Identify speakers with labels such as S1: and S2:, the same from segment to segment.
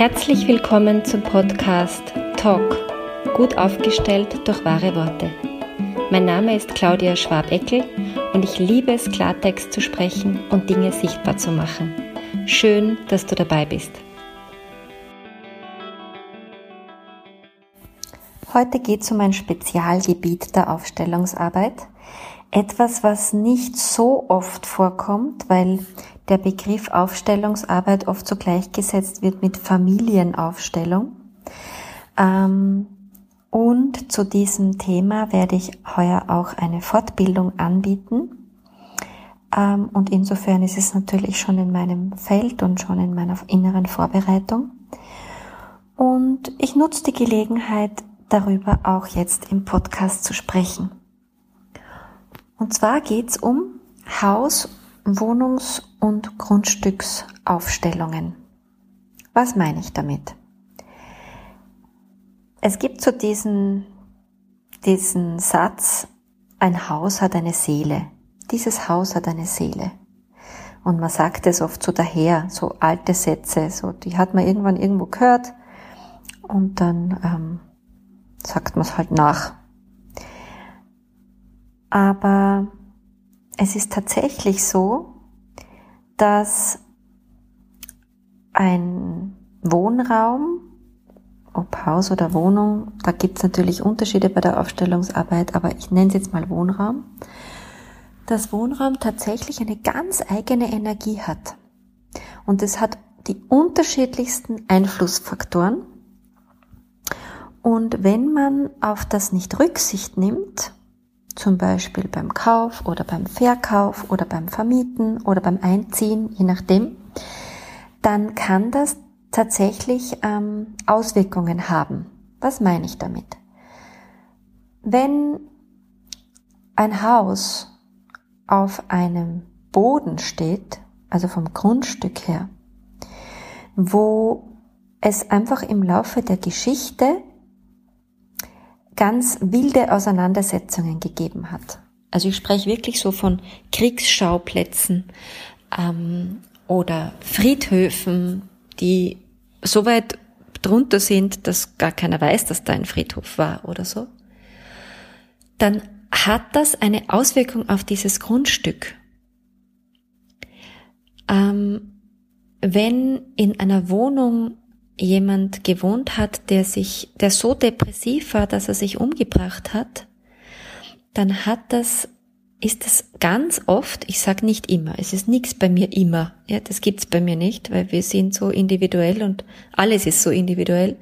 S1: Herzlich willkommen zum Podcast Talk, gut aufgestellt durch wahre Worte. Mein Name ist Claudia Schwabeckel und ich liebe es, Klartext zu sprechen und Dinge sichtbar zu machen. Schön, dass du dabei bist. Heute geht es um ein Spezialgebiet der Aufstellungsarbeit. Etwas, was nicht so oft vorkommt, weil der Begriff Aufstellungsarbeit oft so gleichgesetzt wird mit Familienaufstellung. Ähm, und zu diesem Thema werde ich heuer auch eine Fortbildung anbieten. Ähm, und insofern ist es natürlich schon in meinem Feld und schon in meiner inneren Vorbereitung. Und ich nutze die Gelegenheit, darüber auch jetzt im Podcast zu sprechen. Und zwar geht's um Haus-, Wohnungs- und Grundstücksaufstellungen. Was meine ich damit? Es gibt so diesen, diesen Satz, ein Haus hat eine Seele. Dieses Haus hat eine Seele. Und man sagt es oft so daher, so alte Sätze, so die hat man irgendwann irgendwo gehört und dann ähm, sagt man es halt nach. Aber es ist tatsächlich so, dass ein Wohnraum, ob Haus oder Wohnung, da gibt es natürlich Unterschiede bei der Aufstellungsarbeit, aber ich nenne es jetzt mal Wohnraum, dass Wohnraum tatsächlich eine ganz eigene Energie hat. Und es hat die unterschiedlichsten Einflussfaktoren. Und wenn man auf das nicht Rücksicht nimmt, zum Beispiel beim Kauf oder beim Verkauf oder beim Vermieten oder beim Einziehen, je nachdem, dann kann das tatsächlich ähm, Auswirkungen haben. Was meine ich damit? Wenn ein Haus auf einem Boden steht, also vom Grundstück her, wo es einfach im Laufe der Geschichte ganz wilde Auseinandersetzungen gegeben hat. Also ich spreche wirklich so von Kriegsschauplätzen ähm, oder Friedhöfen, die so weit drunter sind, dass gar keiner weiß, dass da ein Friedhof war oder so. Dann hat das eine Auswirkung auf dieses Grundstück. Ähm, wenn in einer Wohnung jemand gewohnt hat, der sich, der so depressiv war, dass er sich umgebracht hat, dann hat das, ist das ganz oft, ich sag nicht immer, es ist nichts bei mir immer, ja, das gibt's bei mir nicht, weil wir sind so individuell und alles ist so individuell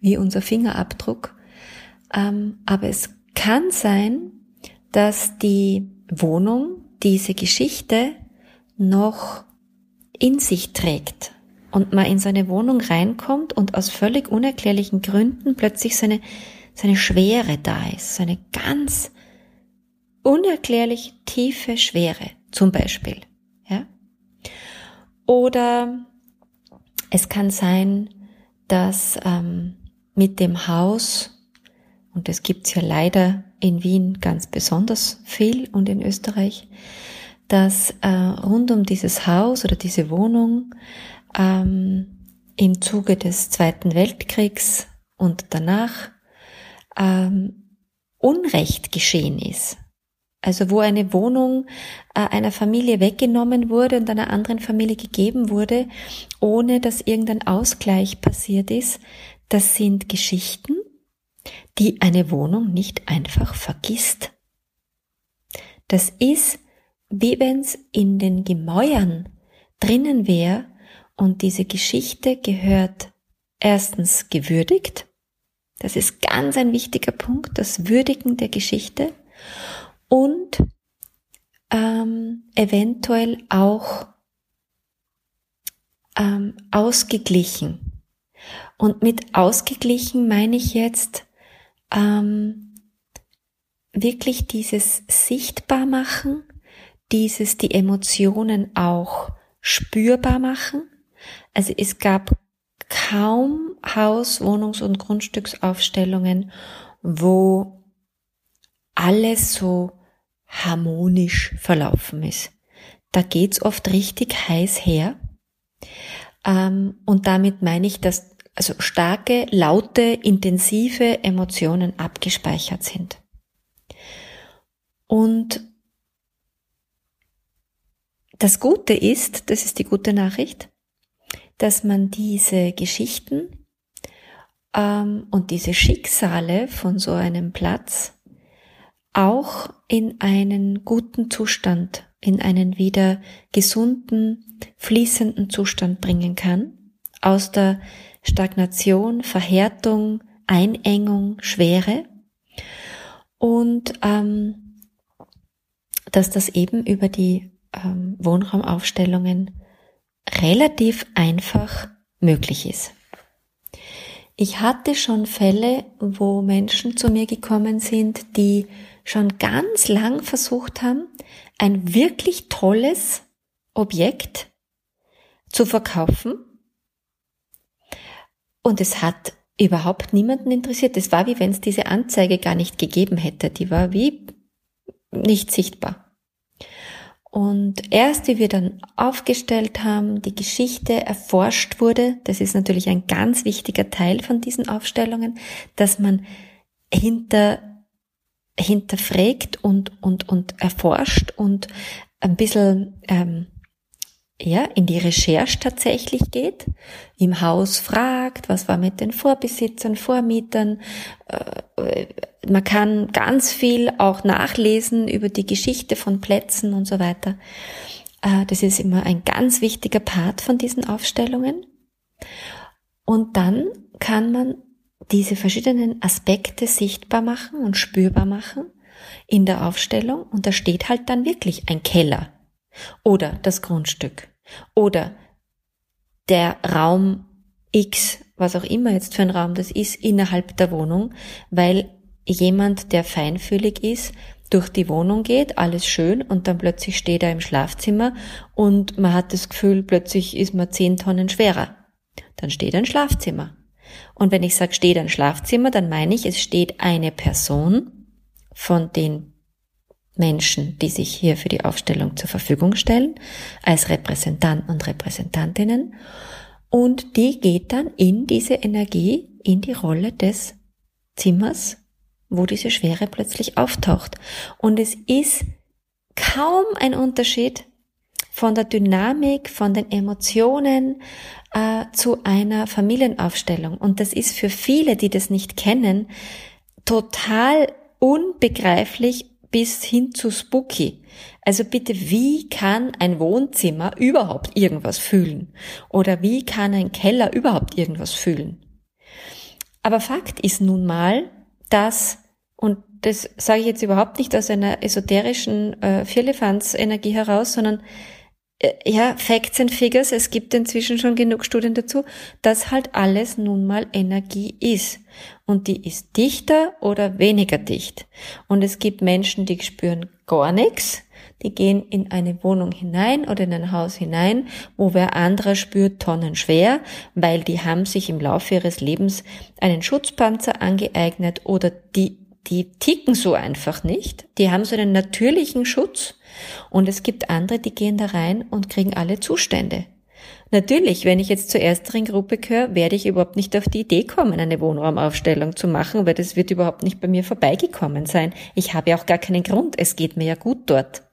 S1: wie unser Fingerabdruck. Ähm, aber es kann sein, dass die Wohnung diese Geschichte noch in sich trägt und man in seine Wohnung reinkommt und aus völlig unerklärlichen Gründen plötzlich seine, seine Schwere da ist, seine ganz unerklärlich tiefe Schwere, zum Beispiel, ja. Oder es kann sein, dass ähm, mit dem Haus, und das gibt's ja leider in Wien ganz besonders viel und in Österreich, dass äh, rund um dieses Haus oder diese Wohnung ähm, im Zuge des Zweiten Weltkriegs und danach ähm, Unrecht geschehen ist. Also wo eine Wohnung äh, einer Familie weggenommen wurde und einer anderen Familie gegeben wurde, ohne dass irgendein Ausgleich passiert ist, das sind Geschichten, die eine Wohnung nicht einfach vergisst. Das ist, wie wenn's in den Gemäuern drinnen wäre und diese Geschichte gehört erstens gewürdigt. Das ist ganz ein wichtiger Punkt, das Würdigen der Geschichte. Und ähm, eventuell auch ähm, ausgeglichen. Und mit ausgeglichen meine ich jetzt ähm, wirklich dieses sichtbar machen, dieses die Emotionen auch spürbar machen also es gab kaum Haus-, Wohnungs- und Grundstücksaufstellungen, wo alles so harmonisch verlaufen ist. Da geht's oft richtig heiß her. Ähm, und damit meine ich, dass also starke, laute, intensive Emotionen abgespeichert sind. Und das Gute ist, das ist die gute Nachricht, dass man diese Geschichten ähm, und diese Schicksale von so einem Platz auch in einen guten Zustand, in einen wieder gesunden, fließenden Zustand bringen kann, aus der Stagnation, Verhärtung, Einengung, Schwere. Und ähm, dass das eben über die ähm, Wohnraumaufstellungen relativ einfach möglich ist. Ich hatte schon Fälle, wo Menschen zu mir gekommen sind, die schon ganz lang versucht haben, ein wirklich tolles Objekt zu verkaufen. Und es hat überhaupt niemanden interessiert. Es war wie wenn es diese Anzeige gar nicht gegeben hätte. Die war wie nicht sichtbar. Und erst wie wir dann aufgestellt haben, die Geschichte erforscht wurde, das ist natürlich ein ganz wichtiger Teil von diesen Aufstellungen, dass man hinter, hinterfragt und, und, und erforscht und ein bisschen ähm, ja, in die Recherche tatsächlich geht, im Haus fragt, was war mit den Vorbesitzern, Vormietern. Äh, man kann ganz viel auch nachlesen über die Geschichte von Plätzen und so weiter. Äh, das ist immer ein ganz wichtiger Part von diesen Aufstellungen. Und dann kann man diese verschiedenen Aspekte sichtbar machen und spürbar machen in der Aufstellung. Und da steht halt dann wirklich ein Keller oder das Grundstück oder der Raum X, was auch immer jetzt für ein Raum das ist, innerhalb der Wohnung, weil jemand, der feinfühlig ist, durch die Wohnung geht, alles schön und dann plötzlich steht er im Schlafzimmer und man hat das Gefühl, plötzlich ist man zehn Tonnen schwerer. Dann steht ein Schlafzimmer. Und wenn ich sage, steht ein Schlafzimmer, dann meine ich, es steht eine Person von den Menschen, die sich hier für die Aufstellung zur Verfügung stellen, als Repräsentanten und Repräsentantinnen. Und die geht dann in diese Energie, in die Rolle des Zimmers, wo diese Schwere plötzlich auftaucht. Und es ist kaum ein Unterschied von der Dynamik, von den Emotionen äh, zu einer Familienaufstellung. Und das ist für viele, die das nicht kennen, total unbegreiflich bis hin zu spooky. Also bitte, wie kann ein Wohnzimmer überhaupt irgendwas fühlen? Oder wie kann ein Keller überhaupt irgendwas fühlen? Aber Fakt ist nun mal, dass, und das sage ich jetzt überhaupt nicht aus einer esoterischen äh, Vierlefanz-Energie heraus, sondern äh, ja, Facts and Figures, es gibt inzwischen schon genug Studien dazu, dass halt alles nun mal Energie ist. Und die ist dichter oder weniger dicht. Und es gibt Menschen, die spüren gar nichts, die gehen in eine Wohnung hinein oder in ein Haus hinein, wo wer anderer spürt Tonnen schwer, weil die haben sich im Laufe ihres Lebens einen Schutzpanzer angeeignet oder die die ticken so einfach nicht. Die haben so einen natürlichen Schutz. Und es gibt andere, die gehen da rein und kriegen alle Zustände. Natürlich, wenn ich jetzt zur ersteren Gruppe gehöre, werde ich überhaupt nicht auf die Idee kommen, eine Wohnraumaufstellung zu machen, weil das wird überhaupt nicht bei mir vorbeigekommen sein. Ich habe ja auch gar keinen Grund. Es geht mir ja gut dort.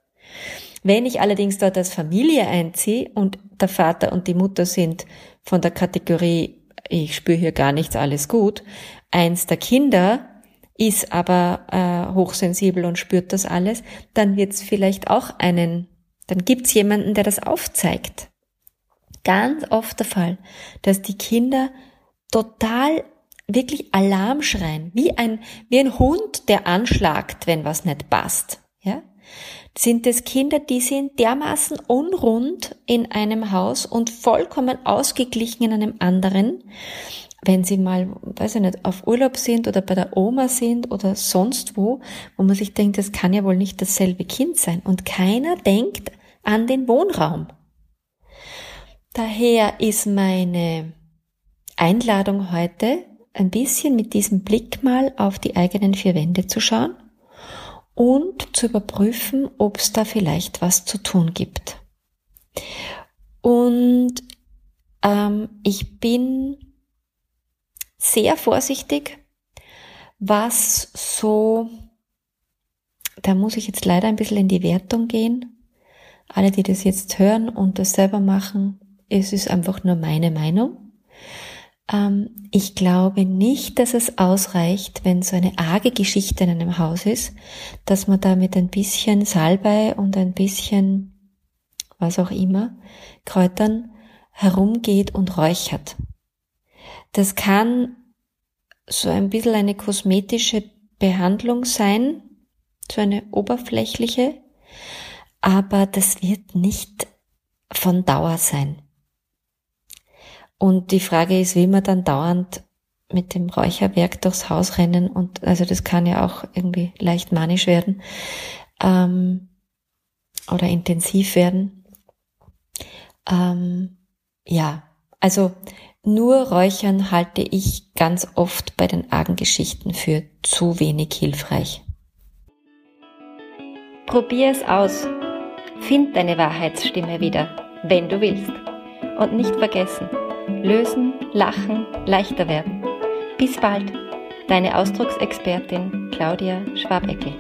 S1: Wenn ich allerdings dort als Familie einziehe und der Vater und die Mutter sind von der Kategorie, ich spüre hier gar nichts, alles gut, eins der Kinder ist aber äh, hochsensibel und spürt das alles, dann wird es vielleicht auch einen, dann gibt's jemanden, der das aufzeigt. Ganz oft der Fall, dass die Kinder total wirklich Alarm schreien, wie ein, wie ein Hund, der anschlagt, wenn was nicht passt. Ja? Sind es Kinder, die sind dermaßen unrund in einem Haus und vollkommen ausgeglichen in einem anderen, wenn sie mal, weiß ich nicht, auf Urlaub sind oder bei der Oma sind oder sonst wo, wo man sich denkt, das kann ja wohl nicht dasselbe Kind sein. Und keiner denkt an den Wohnraum. Daher ist meine Einladung heute, ein bisschen mit diesem Blick mal auf die eigenen vier Wände zu schauen und zu überprüfen, ob es da vielleicht was zu tun gibt. Und ähm, ich bin sehr vorsichtig, was so, da muss ich jetzt leider ein bisschen in die Wertung gehen. Alle, die das jetzt hören und das selber machen, es ist einfach nur meine Meinung. Ähm, ich glaube nicht, dass es ausreicht, wenn so eine arge Geschichte in einem Haus ist, dass man da mit ein bisschen Salbei und ein bisschen was auch immer, Kräutern herumgeht und räuchert. Das kann so ein bisschen eine kosmetische Behandlung sein, so eine oberflächliche, aber das wird nicht von Dauer sein. Und die Frage ist, will man dann dauernd mit dem Räucherwerk durchs Haus rennen und also das kann ja auch irgendwie leicht manisch werden ähm, oder intensiv werden. Ähm, ja, also nur Räuchern halte ich ganz oft bei den argen Geschichten für zu wenig hilfreich. Probier es aus. Find deine Wahrheitsstimme wieder, wenn du willst. Und nicht vergessen, lösen, lachen, leichter werden. Bis bald, deine Ausdrucksexpertin Claudia Schwabeckel.